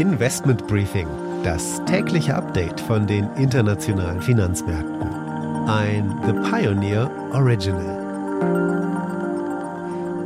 Investment Briefing, das tägliche Update von den internationalen Finanzmärkten. Ein The Pioneer Original.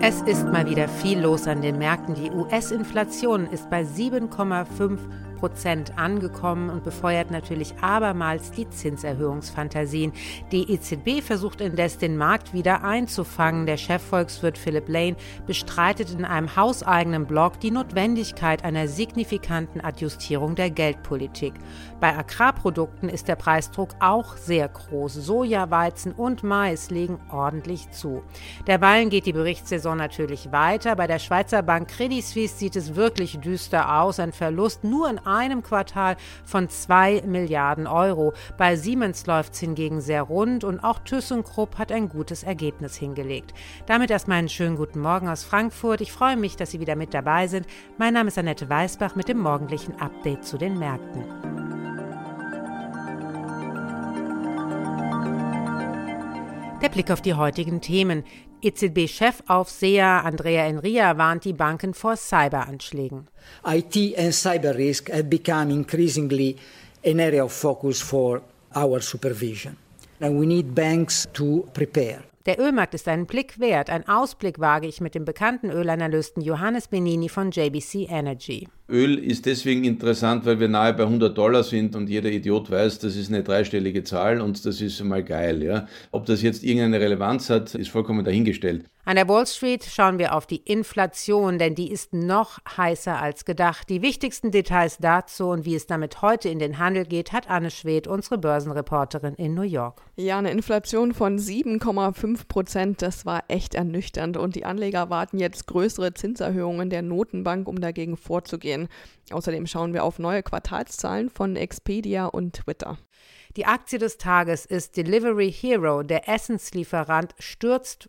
Es ist mal wieder viel los an den Märkten. Die US-Inflation ist bei 7,5 Prozent angekommen und befeuert natürlich abermals die Zinserhöhungsfantasien. Die EZB versucht indes den Markt wieder einzufangen. Der Chefvolkswirt Philip Lane bestreitet in einem hauseigenen Blog die Notwendigkeit einer signifikanten Adjustierung der Geldpolitik. Bei Agrarprodukten ist der Preisdruck auch sehr groß. Soja, Weizen und Mais legen ordentlich zu. Derweilen geht die Berichtssaison natürlich weiter. Bei der Schweizer Bank Credit Suisse sieht es wirklich düster aus. Ein Verlust nur in einem Quartal von 2 Milliarden Euro. Bei Siemens läuft es hingegen sehr rund und auch ThyssenKrupp hat ein gutes Ergebnis hingelegt. Damit erstmal einen schönen guten Morgen aus Frankfurt. Ich freue mich, dass Sie wieder mit dabei sind. Mein Name ist Annette Weißbach mit dem morgendlichen Update zu den Märkten. Der Blick auf die heutigen Themen. EZB-Chefaufseher Andrea Enria warnt die Banken vor Cyberanschlägen. IT and cyber risk have become increasingly an area of focus for our supervision. And we need banks to prepare. Der Ölmarkt ist einen Blick wert. Ein Ausblick wage ich mit dem bekannten Ölanalysten Johannes Benini von JBC Energy. Öl ist deswegen interessant, weil wir nahe bei 100 Dollar sind und jeder Idiot weiß, das ist eine dreistellige Zahl und das ist mal geil. Ja? Ob das jetzt irgendeine Relevanz hat, ist vollkommen dahingestellt. An der Wall Street schauen wir auf die Inflation, denn die ist noch heißer als gedacht. Die wichtigsten Details dazu und wie es damit heute in den Handel geht, hat Anne Schwedt, unsere Börsenreporterin in New York. Ja, eine Inflation von 7,5 Prozent, das war echt ernüchternd und die Anleger warten jetzt größere Zinserhöhungen der Notenbank, um dagegen vorzugehen. Außerdem schauen wir auf neue Quartalszahlen von Expedia und Twitter. Die Aktie des Tages ist Delivery Hero. Der Essenslieferant stürzt